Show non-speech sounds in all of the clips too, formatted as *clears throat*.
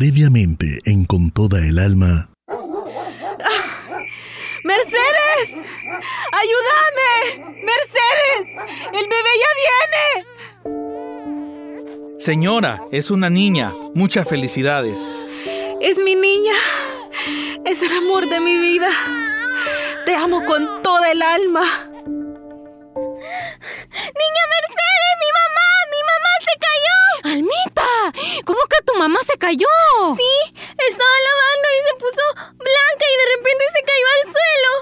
Previamente, en Con toda el alma. ¡Mercedes! ¡Ayúdame! ¡Mercedes! ¡El bebé ya viene! Señora, es una niña. Muchas felicidades. Es mi niña. Es el amor de mi vida. Te amo con toda el alma. ¡Niña Mercedes! ¡Mi mamá! ¡Mi mamá se cayó! ¿Cómo que tu mamá se cayó? Sí, estaba lavando y se puso blanca y de repente se cayó al suelo.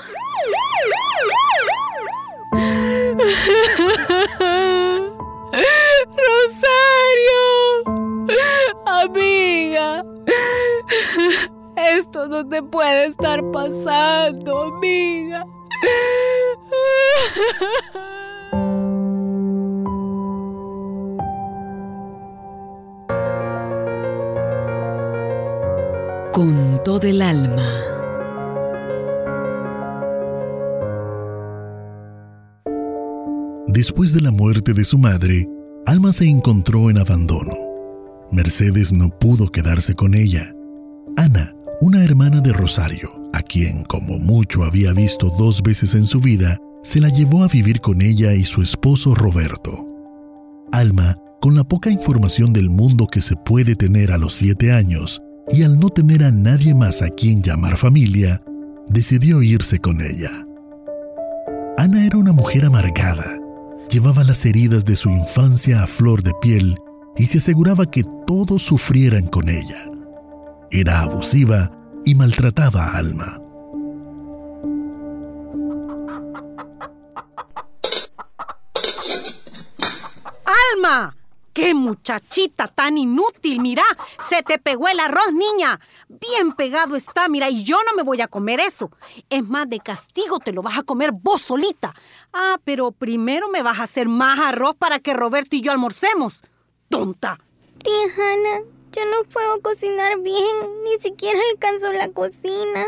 *laughs* Rosario, amiga, esto no te puede estar pasando, amiga. *laughs* Con todo el alma. Después de la muerte de su madre, Alma se encontró en abandono. Mercedes no pudo quedarse con ella. Ana, una hermana de Rosario, a quien como mucho había visto dos veces en su vida, se la llevó a vivir con ella y su esposo Roberto. Alma, con la poca información del mundo que se puede tener a los siete años, y al no tener a nadie más a quien llamar familia, decidió irse con ella. Ana era una mujer amargada, llevaba las heridas de su infancia a flor de piel y se aseguraba que todos sufrieran con ella. Era abusiva y maltrataba a Alma. ¡Alma! ¡Qué muchachita tan inútil! Mira, se te pegó el arroz, niña. Bien pegado está, mira, y yo no me voy a comer eso. Es más, de castigo te lo vas a comer vos solita. Ah, pero primero me vas a hacer más arroz para que Roberto y yo almorcemos. ¡Tonta! Tía Hanna, yo no puedo cocinar bien, ni siquiera alcanzo la cocina.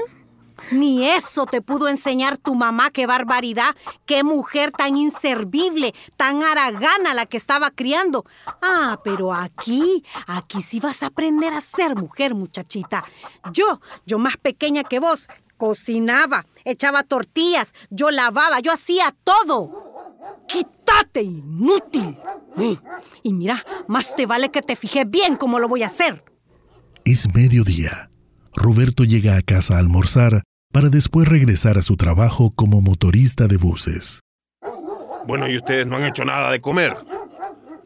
Ni eso te pudo enseñar tu mamá, qué barbaridad, qué mujer tan inservible, tan aragana la que estaba criando. Ah, pero aquí, aquí sí vas a aprender a ser mujer, muchachita. Yo, yo más pequeña que vos, cocinaba, echaba tortillas, yo lavaba, yo hacía todo. ¡Quítate, inútil! Y mira, más te vale que te fije bien cómo lo voy a hacer. Es mediodía. Roberto llega a casa a almorzar para después regresar a su trabajo como motorista de buses. Bueno, ¿y ustedes no han hecho nada de comer?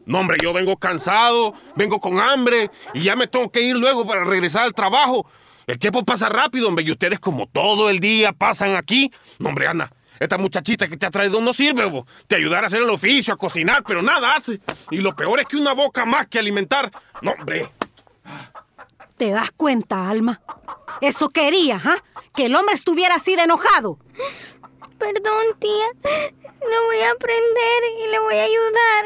No, hombre, yo vengo cansado, vengo con hambre y ya me tengo que ir luego para regresar al trabajo. El tiempo pasa rápido, hombre, y ustedes como todo el día pasan aquí. No, hombre, Ana, esta muchachita que te ha traído no sirve. Te ayudará a hacer el oficio, a cocinar, pero nada hace. Y lo peor es que una boca más que alimentar. No, hombre. ¿Te das cuenta, Alma? Eso quería, ¿ah? Que el hombre estuviera así de enojado. Perdón, tía. Lo voy a aprender y le voy a ayudar.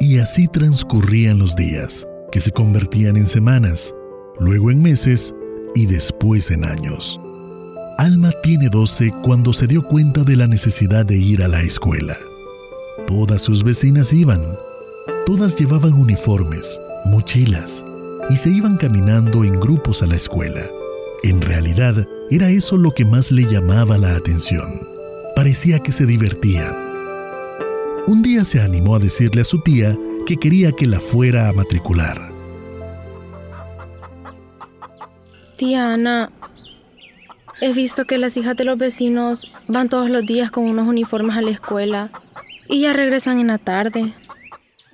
Y así transcurrían los días, que se convertían en semanas, luego en meses y después en años. Alma tiene 12 cuando se dio cuenta de la necesidad de ir a la escuela. Todas sus vecinas iban. Todas llevaban uniformes, mochilas, y se iban caminando en grupos a la escuela. En realidad, era eso lo que más le llamaba la atención. Parecía que se divertían. Un día se animó a decirle a su tía que quería que la fuera a matricular. Tía Ana, he visto que las hijas de los vecinos van todos los días con unos uniformes a la escuela y ya regresan en la tarde.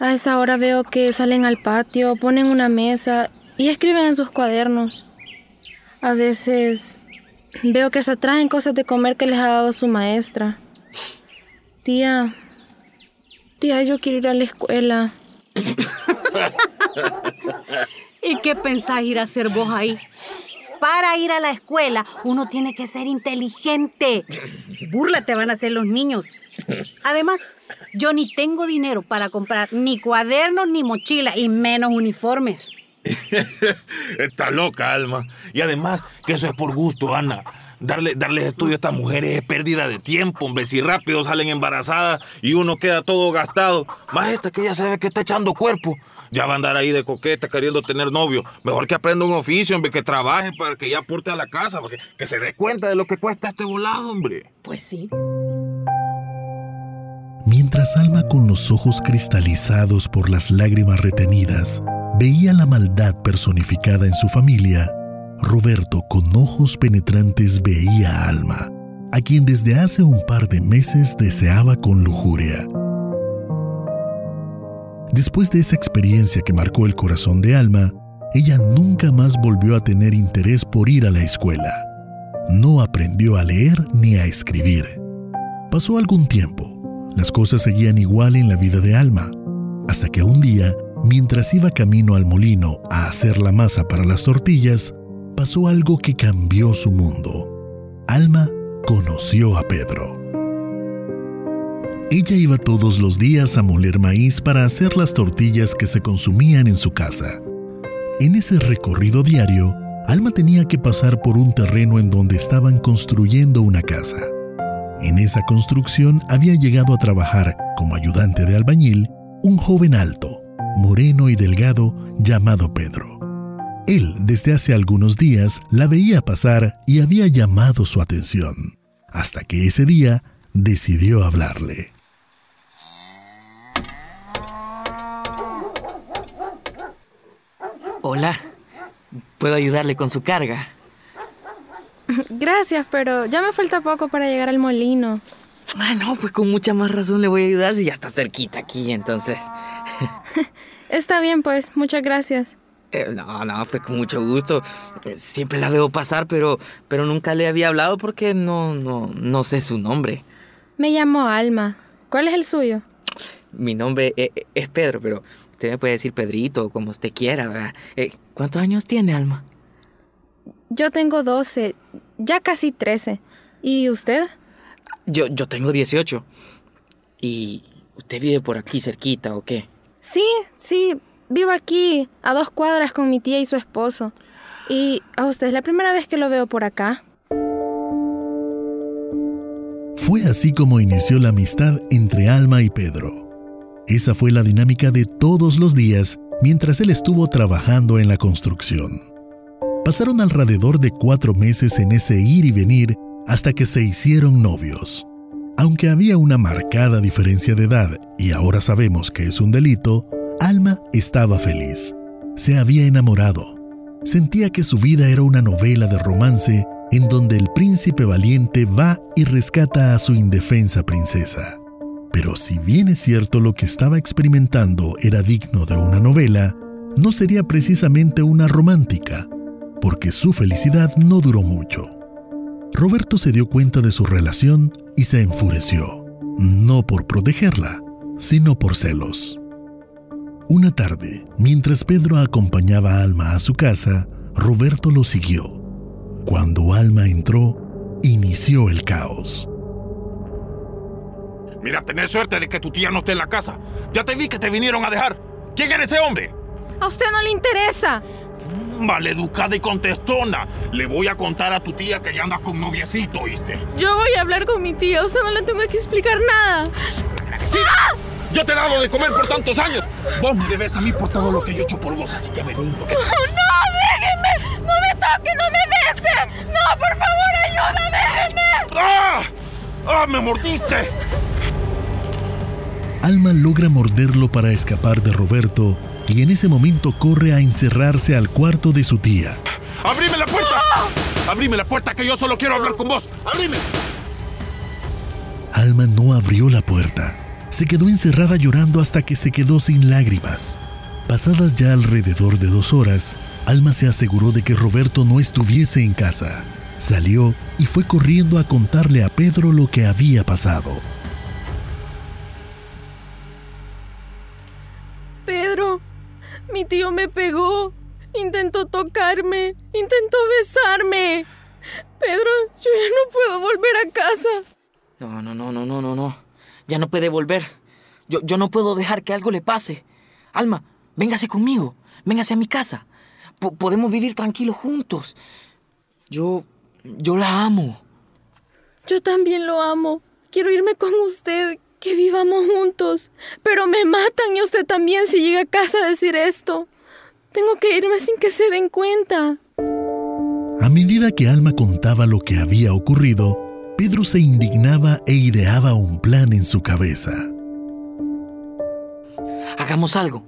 A esa hora veo que salen al patio, ponen una mesa y escriben en sus cuadernos. A veces veo que se traen cosas de comer que les ha dado su maestra. Tía, tía, yo quiero ir a la escuela. *laughs* ¿Y qué pensás ir a hacer vos ahí? Para ir a la escuela uno tiene que ser inteligente. Burla te van a hacer los niños. Además, yo ni tengo dinero para comprar ni cuadernos ni mochila y menos uniformes. *laughs* Está loca, Alma. Y además, que eso es por gusto, Ana. Darle, darles estudio a estas mujeres es pérdida de tiempo, hombre. Si rápido salen embarazadas y uno queda todo gastado. Más esta que ya se ve que está echando cuerpo. Ya va a andar ahí de coqueta queriendo tener novio. Mejor que aprenda un oficio, hombre, que trabaje para que ya aporte a la casa, porque que se dé cuenta de lo que cuesta este volado, hombre. Pues sí. Mientras Alma con los ojos cristalizados por las lágrimas retenidas veía la maldad personificada en su familia, Roberto con ojos penetrantes veía a Alma, a quien desde hace un par de meses deseaba con lujuria. Después de esa experiencia que marcó el corazón de Alma, ella nunca más volvió a tener interés por ir a la escuela. No aprendió a leer ni a escribir. Pasó algún tiempo. Las cosas seguían igual en la vida de Alma, hasta que un día, mientras iba camino al molino a hacer la masa para las tortillas, pasó algo que cambió su mundo. Alma conoció a Pedro. Ella iba todos los días a moler maíz para hacer las tortillas que se consumían en su casa. En ese recorrido diario, Alma tenía que pasar por un terreno en donde estaban construyendo una casa. En esa construcción había llegado a trabajar como ayudante de albañil un joven alto, moreno y delgado llamado Pedro. Él desde hace algunos días la veía pasar y había llamado su atención, hasta que ese día decidió hablarle. Hola, ¿puedo ayudarle con su carga? Gracias, pero ya me falta poco para llegar al molino. Ah, no, pues con mucha más razón le voy a ayudar si ya está cerquita aquí, entonces. *laughs* Está bien, pues, muchas gracias. Eh, no, no, fue con mucho gusto. Siempre la veo pasar, pero, pero nunca le había hablado porque no, no, no sé su nombre. Me llamo Alma. ¿Cuál es el suyo? Mi nombre e- e- es Pedro, pero usted me puede decir Pedrito o como usted quiera, ¿verdad? Eh, ¿Cuántos años tiene, Alma? Yo tengo 12, ya casi 13. ¿Y usted? Yo, yo tengo 18. ¿Y usted vive por aquí cerquita o qué? Sí, sí, vivo aquí, a dos cuadras con mi tía y su esposo. ¿Y a usted es la primera vez que lo veo por acá? Fue así como inició la amistad entre Alma y Pedro. Esa fue la dinámica de todos los días mientras él estuvo trabajando en la construcción. Pasaron alrededor de cuatro meses en ese ir y venir hasta que se hicieron novios. Aunque había una marcada diferencia de edad y ahora sabemos que es un delito, Alma estaba feliz. Se había enamorado. Sentía que su vida era una novela de romance en donde el príncipe valiente va y rescata a su indefensa princesa. Pero si bien es cierto lo que estaba experimentando era digno de una novela, no sería precisamente una romántica, porque su felicidad no duró mucho. Roberto se dio cuenta de su relación y se enfureció, no por protegerla, sino por celos. Una tarde, mientras Pedro acompañaba a Alma a su casa, Roberto lo siguió. Cuando Alma entró, inició el caos. Mira, tenés suerte de que tu tía no esté en la casa. Ya te vi que te vinieron a dejar. ¿Quién era ese hombre? A usted no le interesa. Maleducada y contestona. Le voy a contar a tu tía que ya andas con noviecito, ¿oíste? Yo voy a hablar con mi tía, usted no le tengo que explicar nada. ¡Sí! Yo te he dado de comer por tantos años. Vos me debes a mí por todo lo que yo he hecho por vos, así que vení. porque- *laughs* ¡No, déjenme! ¡No me toque, no me bese! ¡No, por favor, ayuda, déjenme! ¡Ah! ¡Ah, me mordiste! Alma logra morderlo para escapar de Roberto y en ese momento corre a encerrarse al cuarto de su tía. ¡Abrime la puerta! ¡Abrime la puerta que yo solo quiero hablar con vos! ¡Abrime! Alma no abrió la puerta. Se quedó encerrada llorando hasta que se quedó sin lágrimas. Pasadas ya alrededor de dos horas, Alma se aseguró de que Roberto no estuviese en casa. Salió y fue corriendo a contarle a Pedro lo que había pasado. Tío me pegó. Intentó tocarme. Intentó besarme. Pedro, yo ya no puedo volver a casa. No, no, no, no, no, no, no. Ya no puede volver. Yo, yo no puedo dejar que algo le pase. Alma, véngase conmigo. Véngase a mi casa. Po- podemos vivir tranquilos juntos. Yo. Yo la amo. Yo también lo amo. Quiero irme con usted. Que vivamos juntos, pero me matan y usted también si llega a casa a decir esto. Tengo que irme sin que se den cuenta. A medida que Alma contaba lo que había ocurrido, Pedro se indignaba e ideaba un plan en su cabeza. Hagamos algo.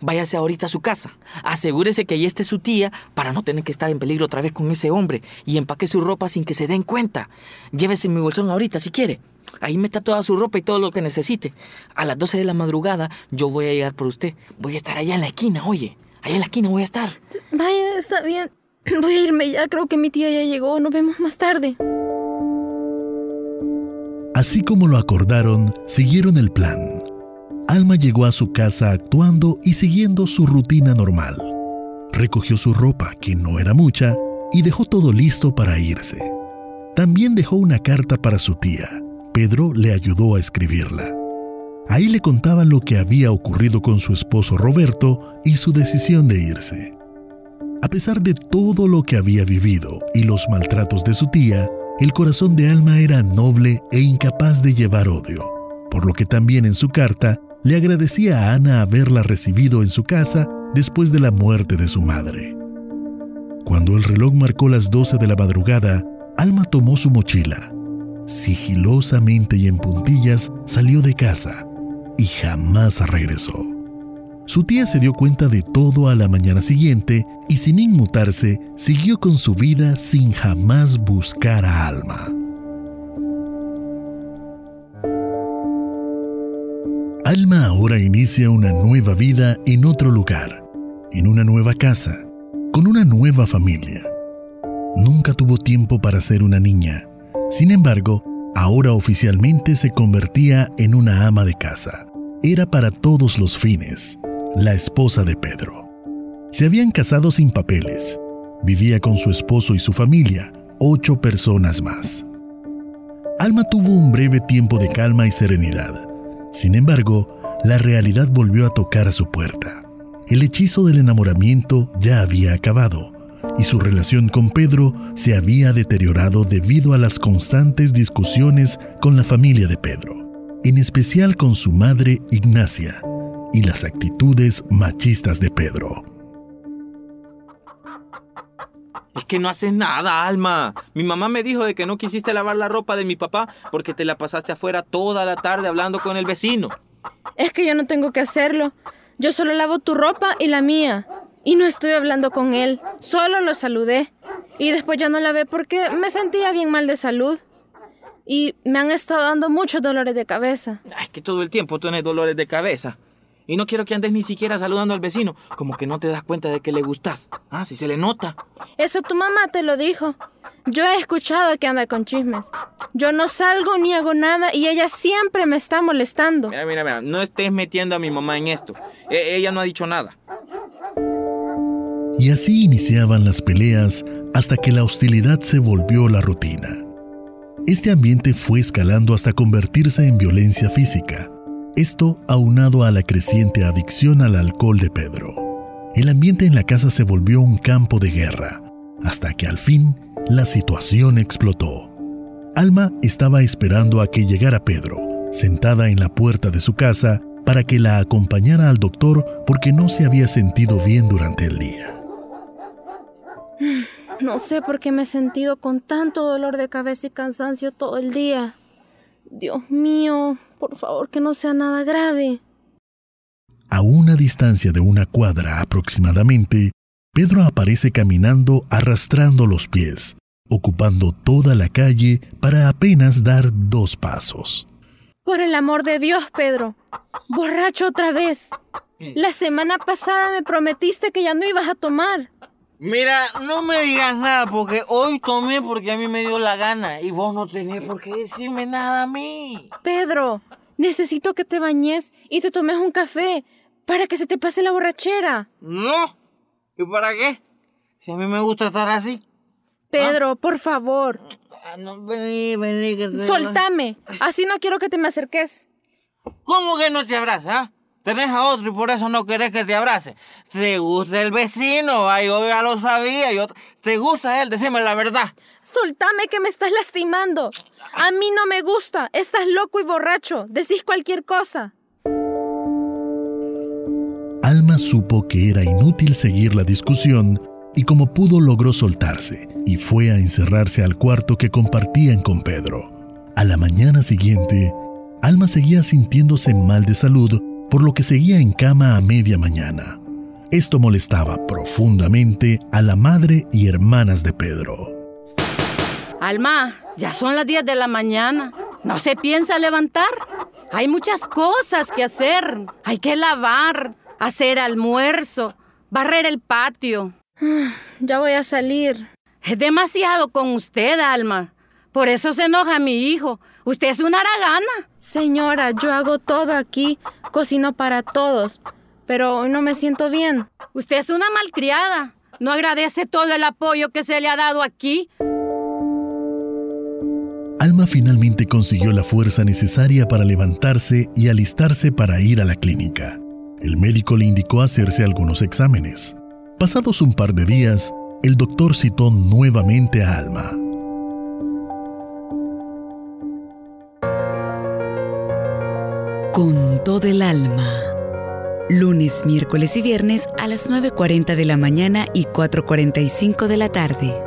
Váyase ahorita a su casa. Asegúrese que ahí esté su tía para no tener que estar en peligro otra vez con ese hombre. Y empaque su ropa sin que se den cuenta. Llévese mi bolsón ahorita si quiere. Ahí meta toda su ropa y todo lo que necesite. A las 12 de la madrugada yo voy a llegar por usted. Voy a estar allá en la esquina, oye. Allá en la esquina voy a estar. Vaya, está bien. *clears throat* Voy a irme ya. Creo que mi tía ya llegó. Nos vemos más tarde. Así como lo acordaron, siguieron el plan. Alma llegó a su casa actuando y siguiendo su rutina normal. Recogió su ropa, que no era mucha, y dejó todo listo para irse. También dejó una carta para su tía. Pedro le ayudó a escribirla. Ahí le contaba lo que había ocurrido con su esposo Roberto y su decisión de irse. A pesar de todo lo que había vivido y los maltratos de su tía, el corazón de Alma era noble e incapaz de llevar odio, por lo que también en su carta le agradecía a Ana haberla recibido en su casa después de la muerte de su madre. Cuando el reloj marcó las 12 de la madrugada, Alma tomó su mochila. Sigilosamente y en puntillas salió de casa y jamás regresó. Su tía se dio cuenta de todo a la mañana siguiente y sin inmutarse siguió con su vida sin jamás buscar a Alma. Alma ahora inicia una nueva vida en otro lugar, en una nueva casa, con una nueva familia. Nunca tuvo tiempo para ser una niña. Sin embargo, ahora oficialmente se convertía en una ama de casa. Era para todos los fines, la esposa de Pedro. Se habían casado sin papeles. Vivía con su esposo y su familia, ocho personas más. Alma tuvo un breve tiempo de calma y serenidad sin embargo, la realidad volvió a tocar a su puerta. El hechizo del enamoramiento ya había acabado y su relación con Pedro se había deteriorado debido a las constantes discusiones con la familia de Pedro, en especial con su madre Ignacia y las actitudes machistas de Pedro. Es que no haces nada, Alma. Mi mamá me dijo de que no quisiste lavar la ropa de mi papá porque te la pasaste afuera toda la tarde hablando con el vecino. Es que yo no tengo que hacerlo. Yo solo lavo tu ropa y la mía. Y no estoy hablando con él. Solo lo saludé. Y después ya no la ve porque me sentía bien mal de salud. Y me han estado dando muchos dolores de cabeza. Es que todo el tiempo tienes dolores de cabeza. Y no quiero que andes ni siquiera saludando al vecino, como que no te das cuenta de que le gustas. Ah, si se le nota. Eso tu mamá te lo dijo. Yo he escuchado que anda con chismes. Yo no salgo ni hago nada y ella siempre me está molestando. Mira, mira, mira, no estés metiendo a mi mamá en esto. E ella no ha dicho nada. Y así iniciaban las peleas hasta que la hostilidad se volvió la rutina. Este ambiente fue escalando hasta convertirse en violencia física esto aunado a la creciente adicción al alcohol de Pedro. El ambiente en la casa se volvió un campo de guerra, hasta que al fin la situación explotó. Alma estaba esperando a que llegara Pedro, sentada en la puerta de su casa, para que la acompañara al doctor porque no se había sentido bien durante el día. No sé por qué me he sentido con tanto dolor de cabeza y cansancio todo el día. Dios mío, por favor, que no sea nada grave. A una distancia de una cuadra aproximadamente, Pedro aparece caminando arrastrando los pies, ocupando toda la calle para apenas dar dos pasos. Por el amor de Dios, Pedro. Borracho otra vez. La semana pasada me prometiste que ya no ibas a tomar. Mira, no me digas nada porque hoy tomé porque a mí me dio la gana y vos no tenés por qué decirme nada a mí. Pedro, necesito que te bañes y te tomes un café para que se te pase la borrachera. No. ¿Y para qué? Si a mí me gusta estar así. Pedro, por favor. Ah, no, vení, vení. Que Soltame. Así no quiero que te me acerques. ¿Cómo que no te abrazas? Tenés a otro y por eso no querés que te abrace. ¿Te gusta el vecino? Ay, yo ya lo sabía. Yo... ¿Te gusta él? Decime la verdad. Soltame que me estás lastimando. A mí no me gusta. Estás loco y borracho. Decís cualquier cosa. Alma supo que era inútil seguir la discusión y como pudo logró soltarse y fue a encerrarse al cuarto que compartían con Pedro. A la mañana siguiente, Alma seguía sintiéndose mal de salud por lo que seguía en cama a media mañana. Esto molestaba profundamente a la madre y hermanas de Pedro. Alma, ya son las 10 de la mañana. ¿No se piensa levantar? Hay muchas cosas que hacer. Hay que lavar, hacer almuerzo, barrer el patio. Ya voy a salir. Es demasiado con usted, Alma. Por eso se enoja mi hijo. Usted es una aragana. Señora, yo hago todo aquí. Cocino para todos. Pero hoy no me siento bien. Usted es una malcriada. No agradece todo el apoyo que se le ha dado aquí. Alma finalmente consiguió la fuerza necesaria para levantarse y alistarse para ir a la clínica. El médico le indicó hacerse algunos exámenes. Pasados un par de días, el doctor citó nuevamente a Alma. Con todo el alma. Lunes, miércoles y viernes a las 9.40 de la mañana y 4.45 de la tarde.